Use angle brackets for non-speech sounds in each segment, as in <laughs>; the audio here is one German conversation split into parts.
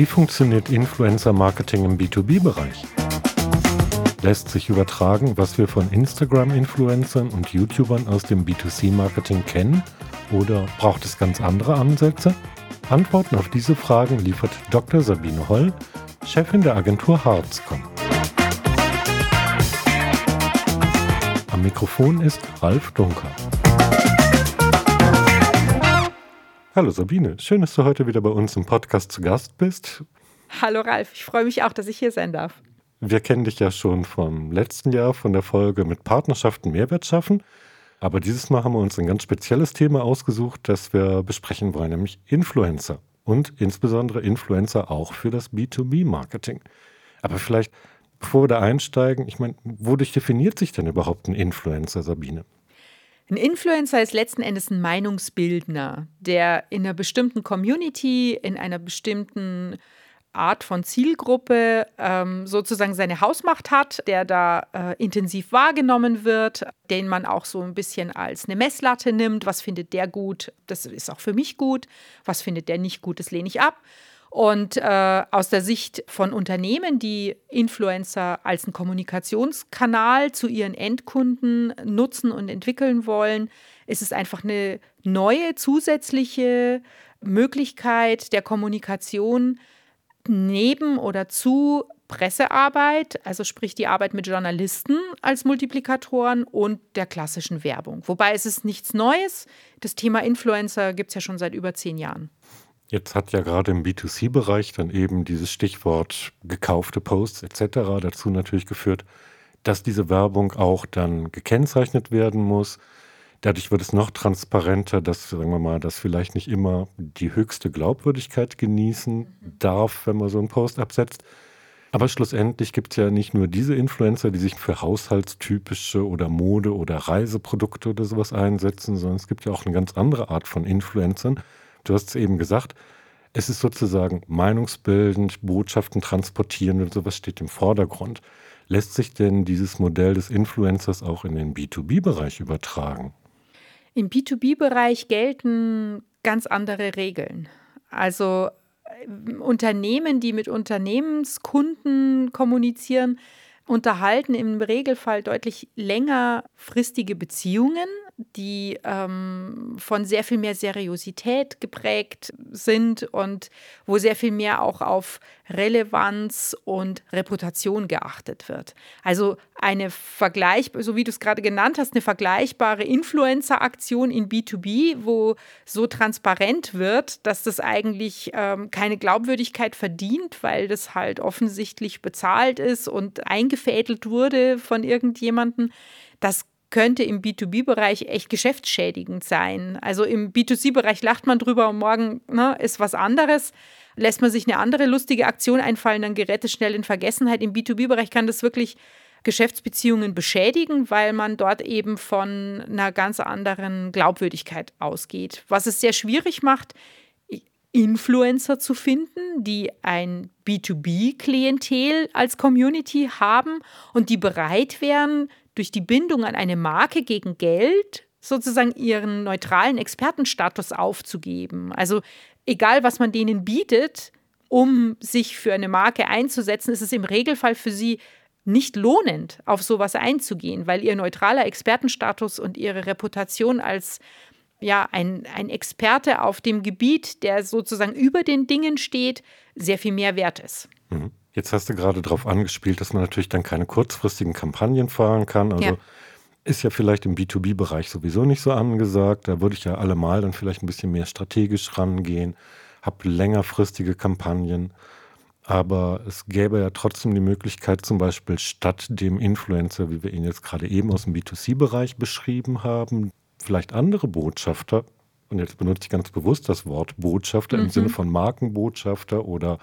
Wie funktioniert Influencer-Marketing im B2B-Bereich? Lässt sich übertragen, was wir von Instagram-Influencern und YouTubern aus dem B2C-Marketing kennen? Oder braucht es ganz andere Ansätze? Antworten auf diese Fragen liefert Dr. Sabine Holl, Chefin der Agentur Harzcom. Am Mikrofon ist Ralf Dunker. Hallo Sabine, schön, dass du heute wieder bei uns im Podcast zu Gast bist. Hallo Ralf, ich freue mich auch, dass ich hier sein darf. Wir kennen dich ja schon vom letzten Jahr von der Folge mit Partnerschaften Mehrwert schaffen. Aber dieses Mal haben wir uns ein ganz spezielles Thema ausgesucht, das wir besprechen wollen, nämlich Influencer. Und insbesondere Influencer auch für das B2B-Marketing. Aber vielleicht, bevor wir da einsteigen, ich meine, wodurch definiert sich denn überhaupt ein Influencer, Sabine? Ein Influencer ist letzten Endes ein Meinungsbildner, der in einer bestimmten Community, in einer bestimmten Art von Zielgruppe ähm, sozusagen seine Hausmacht hat, der da äh, intensiv wahrgenommen wird, den man auch so ein bisschen als eine Messlatte nimmt. Was findet der gut? Das ist auch für mich gut. Was findet der nicht gut? Das lehne ich ab. Und äh, aus der Sicht von Unternehmen, die Influencer als einen Kommunikationskanal zu ihren Endkunden nutzen und entwickeln wollen, ist es einfach eine neue zusätzliche Möglichkeit der Kommunikation neben oder zu Pressearbeit, also sprich die Arbeit mit Journalisten als Multiplikatoren und der klassischen Werbung. Wobei es ist nichts Neues. Das Thema Influencer gibt es ja schon seit über zehn Jahren. Jetzt hat ja gerade im B2C-Bereich dann eben dieses Stichwort gekaufte Posts etc. dazu natürlich geführt, dass diese Werbung auch dann gekennzeichnet werden muss. Dadurch wird es noch transparenter, dass, sagen wir mal, das vielleicht nicht immer die höchste Glaubwürdigkeit genießen darf, wenn man so einen Post absetzt. Aber schlussendlich gibt es ja nicht nur diese Influencer, die sich für haushaltstypische oder Mode- oder Reiseprodukte oder sowas einsetzen, sondern es gibt ja auch eine ganz andere Art von Influencern, Du hast es eben gesagt, es ist sozusagen meinungsbildend, Botschaften transportieren und sowas steht im Vordergrund. Lässt sich denn dieses Modell des Influencers auch in den B2B-Bereich übertragen? Im B2B-Bereich gelten ganz andere Regeln. Also äh, Unternehmen, die mit Unternehmenskunden kommunizieren, unterhalten im Regelfall deutlich längerfristige Beziehungen die ähm, von sehr viel mehr Seriosität geprägt sind und wo sehr viel mehr auch auf Relevanz und Reputation geachtet wird. Also eine Vergleich, so wie du es gerade genannt hast, eine vergleichbare Influencer-Aktion in B2B, wo so transparent wird, dass das eigentlich ähm, keine Glaubwürdigkeit verdient, weil das halt offensichtlich bezahlt ist und eingefädelt wurde von irgendjemandem. Das könnte im B2B-Bereich echt geschäftsschädigend sein. Also im B2C-Bereich lacht man drüber und morgen ne, ist was anderes. Lässt man sich eine andere lustige Aktion einfallen, dann gerät es schnell in Vergessenheit. Im B2B-Bereich kann das wirklich Geschäftsbeziehungen beschädigen, weil man dort eben von einer ganz anderen Glaubwürdigkeit ausgeht. Was es sehr schwierig macht, Influencer zu finden, die ein B2B-Klientel als Community haben und die bereit wären, durch die Bindung an eine Marke gegen Geld sozusagen ihren neutralen Expertenstatus aufzugeben. Also egal, was man denen bietet, um sich für eine Marke einzusetzen, ist es im Regelfall für sie nicht lohnend, auf sowas einzugehen, weil ihr neutraler Expertenstatus und ihre Reputation als ja, ein, ein Experte auf dem Gebiet, der sozusagen über den Dingen steht, sehr viel mehr wert ist. Mhm. Jetzt hast du gerade darauf angespielt, dass man natürlich dann keine kurzfristigen Kampagnen fahren kann. Also ja. ist ja vielleicht im B2B-Bereich sowieso nicht so angesagt. Da würde ich ja allemal dann vielleicht ein bisschen mehr strategisch rangehen, habe längerfristige Kampagnen. Aber es gäbe ja trotzdem die Möglichkeit, zum Beispiel statt dem Influencer, wie wir ihn jetzt gerade eben aus dem B2C-Bereich beschrieben haben, vielleicht andere Botschafter, und jetzt benutze ich ganz bewusst das Wort Botschafter mhm. im Sinne von Markenbotschafter oder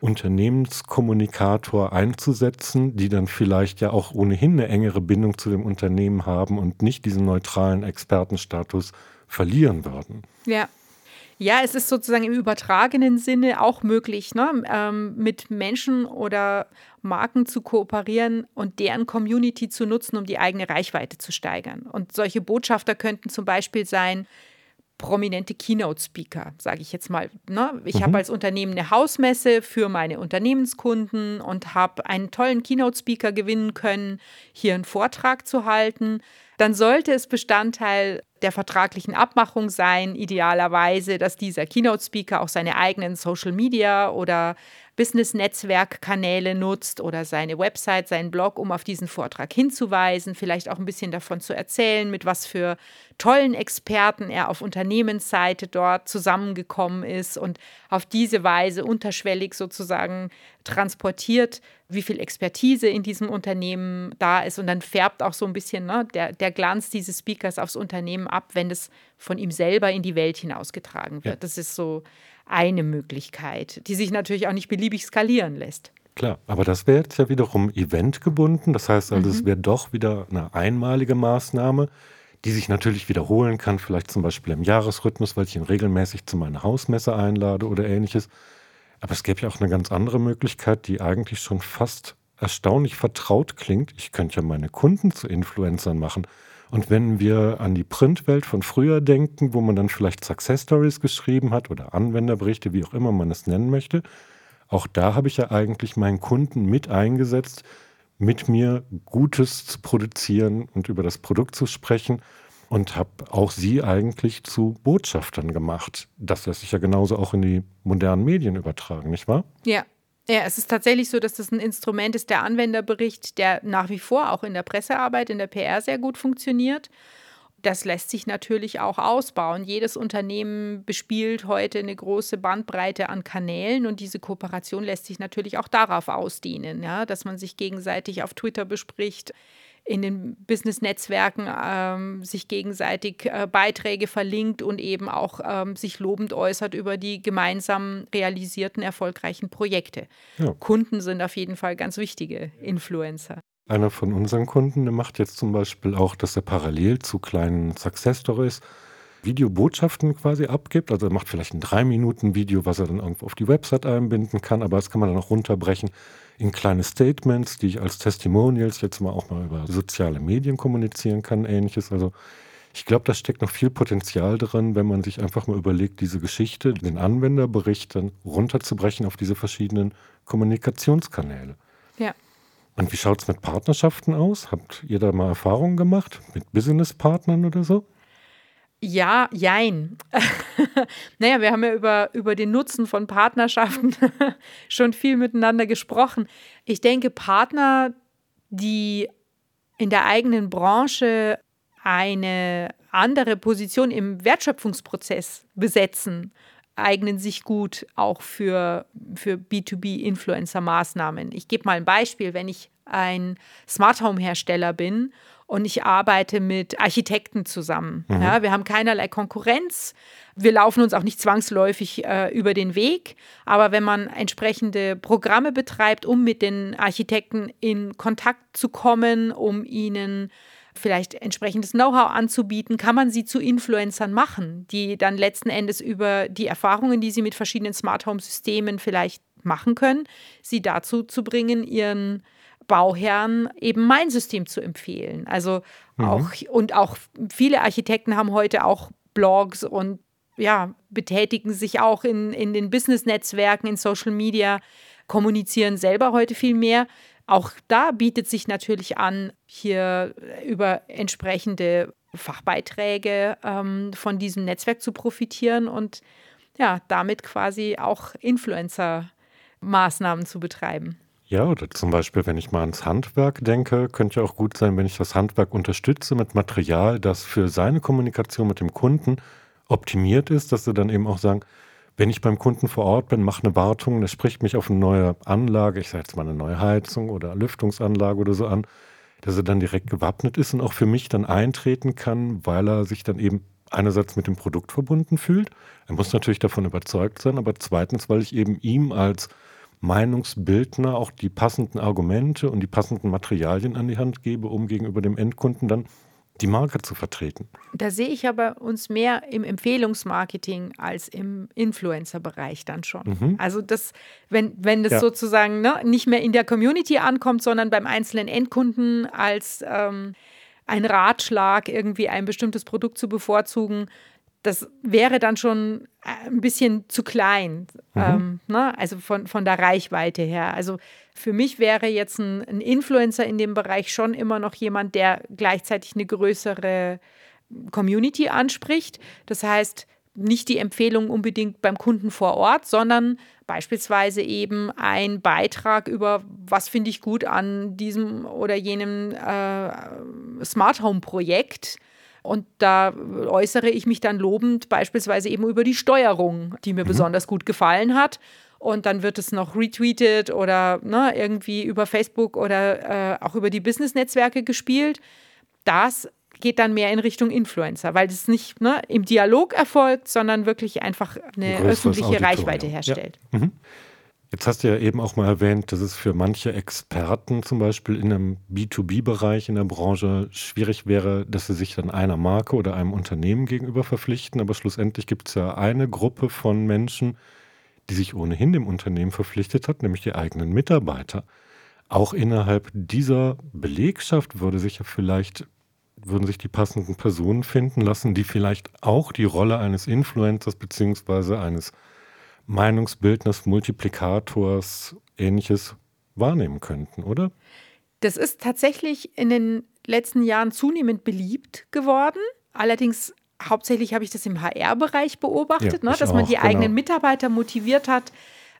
Unternehmenskommunikator einzusetzen, die dann vielleicht ja auch ohnehin eine engere Bindung zu dem Unternehmen haben und nicht diesen neutralen Expertenstatus verlieren würden. Ja. Ja, es ist sozusagen im übertragenen Sinne auch möglich, ne, ähm, mit Menschen oder Marken zu kooperieren und deren Community zu nutzen, um die eigene Reichweite zu steigern. Und solche Botschafter könnten zum Beispiel sein, prominente Keynote-Speaker, sage ich jetzt mal. Ne? Ich mhm. habe als Unternehmen eine Hausmesse für meine Unternehmenskunden und habe einen tollen Keynote-Speaker gewinnen können, hier einen Vortrag zu halten. Dann sollte es Bestandteil der vertraglichen Abmachung sein, idealerweise, dass dieser Keynote-Speaker auch seine eigenen Social-Media oder Business-Netzwerk-Kanäle nutzt oder seine Website, seinen Blog, um auf diesen Vortrag hinzuweisen, vielleicht auch ein bisschen davon zu erzählen, mit was für tollen Experten er auf Unternehmensseite dort zusammengekommen ist und auf diese Weise unterschwellig sozusagen transportiert, wie viel Expertise in diesem Unternehmen da ist. Und dann färbt auch so ein bisschen ne, der, der Glanz dieses Speakers aufs Unternehmen ab, wenn es von ihm selber in die Welt hinausgetragen wird. Ja. Das ist so eine Möglichkeit, die sich natürlich auch nicht beliebig skalieren lässt. Klar, aber das wäre jetzt ja wiederum eventgebunden. Das heißt also, mhm. es wäre doch wieder eine einmalige Maßnahme, die sich natürlich wiederholen kann, vielleicht zum Beispiel im Jahresrhythmus, weil ich ihn regelmäßig zu meiner Hausmesse einlade oder ähnliches. Aber es gäbe ja auch eine ganz andere Möglichkeit, die eigentlich schon fast erstaunlich vertraut klingt. Ich könnte ja meine Kunden zu Influencern machen. Und wenn wir an die Printwelt von früher denken, wo man dann vielleicht Success Stories geschrieben hat oder Anwenderberichte, wie auch immer man es nennen möchte, auch da habe ich ja eigentlich meinen Kunden mit eingesetzt, mit mir Gutes zu produzieren und über das Produkt zu sprechen und habe auch sie eigentlich zu Botschaftern gemacht. Das lässt sich ja genauso auch in die modernen Medien übertragen, nicht wahr? Ja, ja, es ist tatsächlich so, dass das ein Instrument ist, der Anwenderbericht, der nach wie vor auch in der Pressearbeit, in der PR sehr gut funktioniert. Das lässt sich natürlich auch ausbauen. Jedes Unternehmen bespielt heute eine große Bandbreite an Kanälen und diese Kooperation lässt sich natürlich auch darauf ausdehnen, ja, dass man sich gegenseitig auf Twitter bespricht, in den Business-Netzwerken ähm, sich gegenseitig äh, Beiträge verlinkt und eben auch ähm, sich lobend äußert über die gemeinsam realisierten erfolgreichen Projekte. Ja. Kunden sind auf jeden Fall ganz wichtige Influencer. Einer von unseren Kunden, der macht jetzt zum Beispiel auch, dass er parallel zu kleinen Success Stories Videobotschaften quasi abgibt. Also er macht vielleicht ein drei Minuten Video, was er dann irgendwo auf die Website einbinden kann, aber das kann man dann auch runterbrechen in kleine Statements, die ich als Testimonials jetzt mal auch mal über soziale Medien kommunizieren kann, ähnliches. Also ich glaube, da steckt noch viel Potenzial drin, wenn man sich einfach mal überlegt, diese Geschichte, den Anwenderbericht dann runterzubrechen auf diese verschiedenen Kommunikationskanäle. Ja. Und wie schaut es mit Partnerschaften aus? Habt ihr da mal Erfahrungen gemacht mit Businesspartnern oder so? Ja, jein. <laughs> naja, wir haben ja über, über den Nutzen von Partnerschaften <laughs> schon viel miteinander gesprochen. Ich denke, Partner, die in der eigenen Branche eine andere Position im Wertschöpfungsprozess besetzen, eignen sich gut auch für, für B2B-Influencer-Maßnahmen. Ich gebe mal ein Beispiel. Wenn ich ein Smart Home-Hersteller bin und ich arbeite mit Architekten zusammen. Mhm. Ja, wir haben keinerlei Konkurrenz. Wir laufen uns auch nicht zwangsläufig äh, über den Weg. Aber wenn man entsprechende Programme betreibt, um mit den Architekten in Kontakt zu kommen, um ihnen vielleicht entsprechendes Know-how anzubieten, kann man sie zu Influencern machen, die dann letzten Endes über die Erfahrungen, die sie mit verschiedenen Smart Home Systemen vielleicht machen können, sie dazu zu bringen, ihren Bauherren eben mein System zu empfehlen. Also mhm. auch, und auch viele Architekten haben heute auch Blogs und ja, betätigen sich auch in, in den Business-Netzwerken, in Social Media, kommunizieren selber heute viel mehr. Auch da bietet sich natürlich an, hier über entsprechende Fachbeiträge ähm, von diesem Netzwerk zu profitieren und ja, damit quasi auch Influencer-Maßnahmen zu betreiben. Ja, oder zum Beispiel, wenn ich mal ans Handwerk denke, könnte ja auch gut sein, wenn ich das Handwerk unterstütze mit Material, das für seine Kommunikation mit dem Kunden optimiert ist, dass sie dann eben auch sagen, wenn ich beim Kunden vor Ort bin, mache eine Wartung, der spricht mich auf eine neue Anlage, ich sage jetzt mal eine neue Heizung oder Lüftungsanlage oder so an, dass er dann direkt gewappnet ist und auch für mich dann eintreten kann, weil er sich dann eben einerseits mit dem Produkt verbunden fühlt. Er muss natürlich davon überzeugt sein, aber zweitens, weil ich eben ihm als Meinungsbildner auch die passenden Argumente und die passenden Materialien an die Hand gebe, um gegenüber dem Endkunden dann die Marke zu vertreten. Da sehe ich aber uns mehr im Empfehlungsmarketing als im Influencer-Bereich dann schon. Mhm. Also das, wenn, wenn das ja. sozusagen ne, nicht mehr in der Community ankommt, sondern beim einzelnen Endkunden als ähm, ein Ratschlag, irgendwie ein bestimmtes Produkt zu bevorzugen, das wäre dann schon äh, ein bisschen zu klein, mhm. ähm, ne? also von, von der Reichweite her. Also für mich wäre jetzt ein, ein, Influencer in dem Bereich schon immer noch jemand, der gleichzeitig eine größere Community anspricht. Das heißt, nicht die Empfehlung unbedingt beim Kunden vor Ort, sondern beispielsweise eben ein Beitrag über, was finde ich gut an diesem oder jenem äh, Smart Home Projekt und da äußere ich mich dann lobend beispielsweise eben über die Steuerung, die mir mhm. besonders gut gefallen hat. Und dann wird es noch retweetet oder ne, irgendwie über Facebook oder äh, auch über die Business-Netzwerke gespielt. Das geht dann mehr in Richtung Influencer, weil das nicht ne, im Dialog erfolgt, sondern wirklich einfach eine öffentliche Auditorium. Reichweite herstellt. Ja. Mhm. Jetzt hast du ja eben auch mal erwähnt, dass es für manche Experten zum Beispiel in einem B2B-Bereich in der Branche schwierig wäre, dass sie sich dann einer Marke oder einem Unternehmen gegenüber verpflichten. Aber schlussendlich gibt es ja eine Gruppe von Menschen, die sich ohnehin dem Unternehmen verpflichtet hat, nämlich die eigenen Mitarbeiter. Auch innerhalb dieser Belegschaft würde sich ja vielleicht würden sich die passenden Personen finden lassen, die vielleicht auch die Rolle eines Influencers beziehungsweise eines Meinungsbildners, Multiplikators, ähnliches wahrnehmen könnten, oder? Das ist tatsächlich in den letzten Jahren zunehmend beliebt geworden. Allerdings hauptsächlich habe ich das im HR-Bereich beobachtet, ja, ne, dass man die genau. eigenen Mitarbeiter motiviert hat,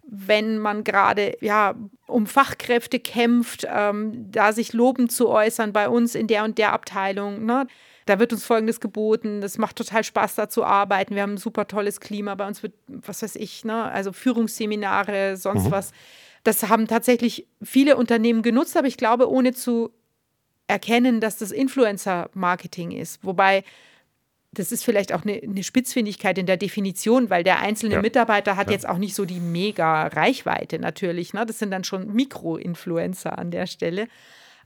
wenn man gerade ja um Fachkräfte kämpft, ähm, da sich lobend zu äußern bei uns in der und der Abteilung. Ne? Da wird uns Folgendes geboten, das macht total Spaß, da zu arbeiten, wir haben ein super tolles Klima, bei uns wird, was weiß ich, ne, also Führungsseminare, sonst mhm. was. Das haben tatsächlich viele Unternehmen genutzt, aber ich glaube, ohne zu erkennen, dass das Influencer-Marketing ist. Wobei das ist vielleicht auch eine, eine, Spitzfindigkeit in der Definition, weil der einzelne ja. Mitarbeiter hat ja. jetzt auch nicht so die mega Reichweite natürlich. Ne? Das sind dann schon Mikro-Influencer an der Stelle.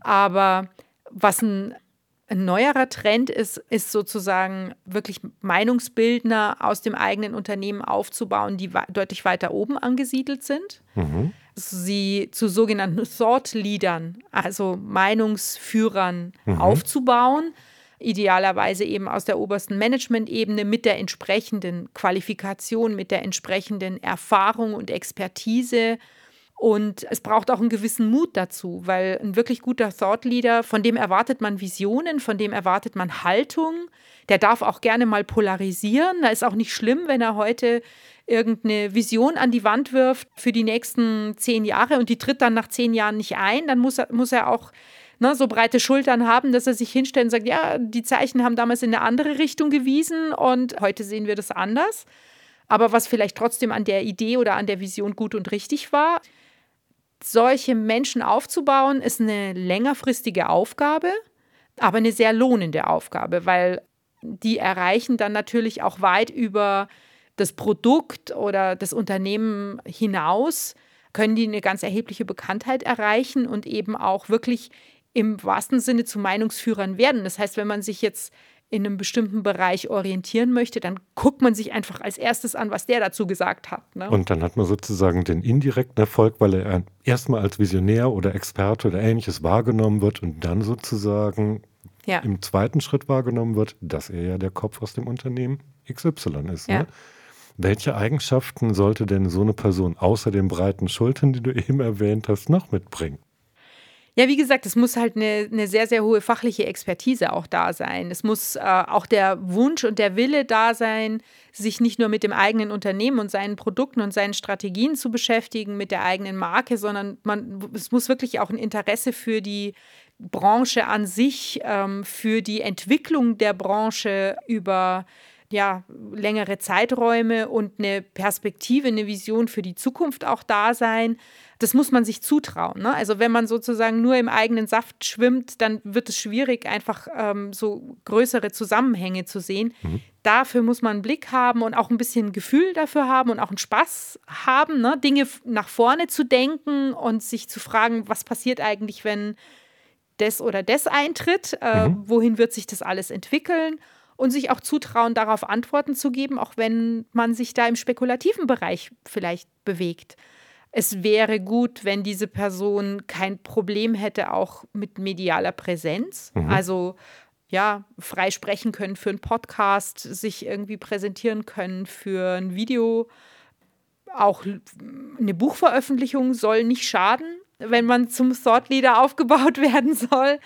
Aber was ein ein neuerer Trend ist, ist sozusagen wirklich Meinungsbildner aus dem eigenen Unternehmen aufzubauen, die deutlich weiter oben angesiedelt sind. Mhm. Sie zu sogenannten Thought Leadern, also Meinungsführern, mhm. aufzubauen. Idealerweise eben aus der obersten Management-Ebene mit der entsprechenden Qualifikation, mit der entsprechenden Erfahrung und Expertise und es braucht auch einen gewissen Mut dazu, weil ein wirklich guter Thought Leader, von dem erwartet man Visionen, von dem erwartet man Haltung. Der darf auch gerne mal polarisieren. Da ist auch nicht schlimm, wenn er heute irgendeine Vision an die Wand wirft für die nächsten zehn Jahre und die tritt dann nach zehn Jahren nicht ein. Dann muss er, muss er auch ne, so breite Schultern haben, dass er sich hinstellt und sagt, ja, die Zeichen haben damals in eine andere Richtung gewiesen und heute sehen wir das anders. Aber was vielleicht trotzdem an der Idee oder an der Vision gut und richtig war, solche Menschen aufzubauen, ist eine längerfristige Aufgabe, aber eine sehr lohnende Aufgabe, weil die erreichen dann natürlich auch weit über das Produkt oder das Unternehmen hinaus, können die eine ganz erhebliche Bekanntheit erreichen und eben auch wirklich im wahrsten Sinne zu Meinungsführern werden. Das heißt, wenn man sich jetzt in einem bestimmten Bereich orientieren möchte, dann guckt man sich einfach als erstes an, was der dazu gesagt hat. Ne? Und dann hat man sozusagen den indirekten Erfolg, weil er erstmal als Visionär oder Experte oder ähnliches wahrgenommen wird und dann sozusagen ja. im zweiten Schritt wahrgenommen wird, dass er ja der Kopf aus dem Unternehmen XY ist. Ja. Ne? Welche Eigenschaften sollte denn so eine Person außer den breiten Schultern, die du eben erwähnt hast, noch mitbringen? Ja, wie gesagt, es muss halt eine, eine sehr, sehr hohe fachliche Expertise auch da sein. Es muss äh, auch der Wunsch und der Wille da sein, sich nicht nur mit dem eigenen Unternehmen und seinen Produkten und seinen Strategien zu beschäftigen, mit der eigenen Marke, sondern man, es muss wirklich auch ein Interesse für die Branche an sich, ähm, für die Entwicklung der Branche über ja, längere Zeiträume und eine Perspektive, eine Vision für die Zukunft auch da sein das muss man sich zutrauen. Ne? Also wenn man sozusagen nur im eigenen Saft schwimmt, dann wird es schwierig, einfach ähm, so größere Zusammenhänge zu sehen. Mhm. Dafür muss man einen Blick haben und auch ein bisschen Gefühl dafür haben und auch einen Spaß haben, ne? Dinge nach vorne zu denken und sich zu fragen, was passiert eigentlich, wenn das oder das eintritt, äh, mhm. wohin wird sich das alles entwickeln und sich auch zutrauen, darauf Antworten zu geben, auch wenn man sich da im spekulativen Bereich vielleicht bewegt es wäre gut, wenn diese Person kein Problem hätte, auch mit medialer Präsenz. Mhm. Also ja, frei sprechen können für einen Podcast, sich irgendwie präsentieren können für ein Video. Auch eine Buchveröffentlichung soll nicht schaden, wenn man zum Thought Leader aufgebaut <laughs> werden soll.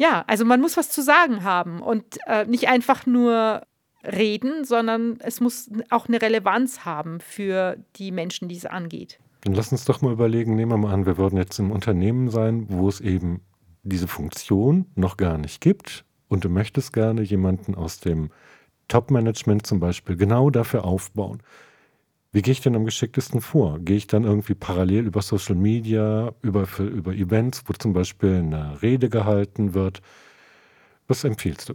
Ja, also man muss was zu sagen haben und äh, nicht einfach nur reden, sondern es muss auch eine Relevanz haben für die Menschen, die es angeht. Dann lass uns doch mal überlegen, nehmen wir mal an, wir würden jetzt im Unternehmen sein, wo es eben diese Funktion noch gar nicht gibt und du möchtest gerne jemanden aus dem Top-Management zum Beispiel genau dafür aufbauen. Wie gehe ich denn am geschicktesten vor? Gehe ich dann irgendwie parallel über Social Media, über, über Events, wo zum Beispiel eine Rede gehalten wird? Was empfiehlst du?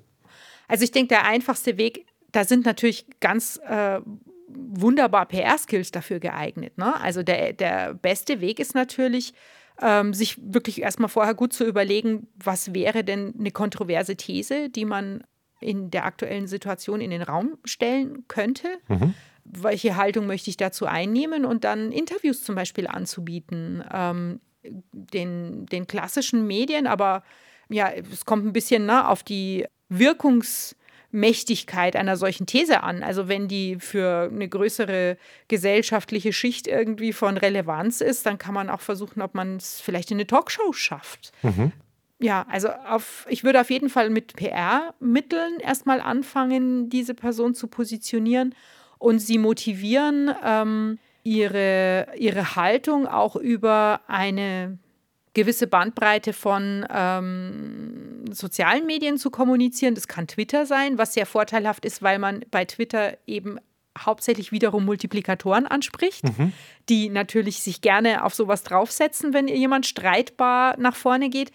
Also ich denke, der einfachste Weg, da sind natürlich ganz äh, wunderbar PR-Skills dafür geeignet. Ne? Also der, der beste Weg ist natürlich, ähm, sich wirklich erstmal vorher gut zu überlegen, was wäre denn eine kontroverse These, die man in der aktuellen Situation in den Raum stellen könnte. Mhm. Welche Haltung möchte ich dazu einnehmen und dann Interviews zum Beispiel anzubieten, ähm, den, den klassischen Medien, aber ja, es kommt ein bisschen ne, auf die Wirkungs- Mächtigkeit einer solchen These an. Also wenn die für eine größere gesellschaftliche Schicht irgendwie von Relevanz ist, dann kann man auch versuchen, ob man es vielleicht in eine Talkshow schafft. Mhm. Ja, also auf, ich würde auf jeden Fall mit PR-Mitteln erstmal anfangen, diese Person zu positionieren und sie motivieren, ähm, ihre, ihre Haltung auch über eine gewisse Bandbreite von ähm, sozialen Medien zu kommunizieren. Das kann Twitter sein, was sehr vorteilhaft ist, weil man bei Twitter eben hauptsächlich wiederum Multiplikatoren anspricht, mhm. die natürlich sich gerne auf sowas draufsetzen, wenn jemand streitbar nach vorne geht.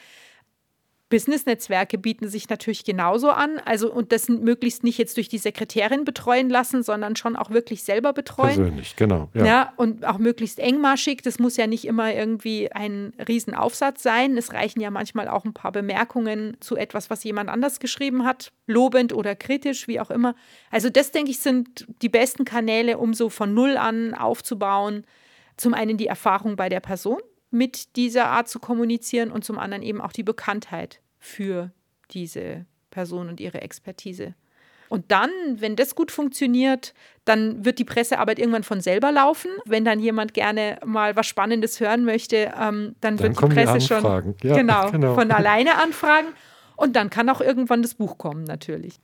Business-Netzwerke bieten sich natürlich genauso an. Also und das möglichst nicht jetzt durch die Sekretärin betreuen lassen, sondern schon auch wirklich selber betreuen. Persönlich, genau. Ja. ja. und auch möglichst engmaschig. Das muss ja nicht immer irgendwie ein Riesenaufsatz sein. Es reichen ja manchmal auch ein paar Bemerkungen zu etwas, was jemand anders geschrieben hat, lobend oder kritisch, wie auch immer. Also das, denke ich, sind die besten Kanäle, um so von Null an aufzubauen. Zum einen die Erfahrung bei der Person, mit dieser Art zu kommunizieren und zum anderen eben auch die Bekanntheit für diese Person und ihre Expertise. Und dann, wenn das gut funktioniert, dann wird die Pressearbeit irgendwann von selber laufen. Wenn dann jemand gerne mal was Spannendes hören möchte, ähm, dann, dann, wird die Presse die schon ja, genau, <laughs> genau, von alleine anfragen. Und dann kann auch irgendwann das Buch kommen, natürlich.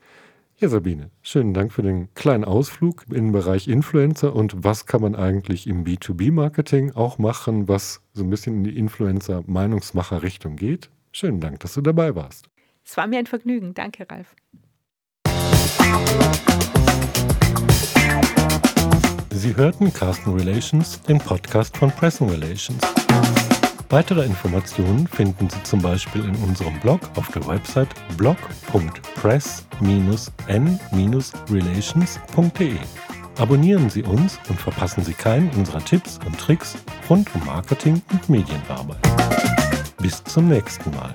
Ja, Sabine, schönen Dank für den kleinen Ausflug in den Bereich Influencer und was kann man eigentlich im B2B-Marketing auch machen, was so ein bisschen in die Influencer-Meinungsmacher-Richtung geht. Schönen Dank, dass du dabei warst. Es war mir ein Vergnügen. Danke, Ralf. Sie hörten Carsten Relations, den Podcast von Pressing Relations. Weitere Informationen finden Sie zum Beispiel in unserem Blog auf der Website blog.press-n-relations.de. Abonnieren Sie uns und verpassen Sie keinen unserer Tipps und Tricks rund um Marketing und Medienarbeit. Bis zum nächsten Mal.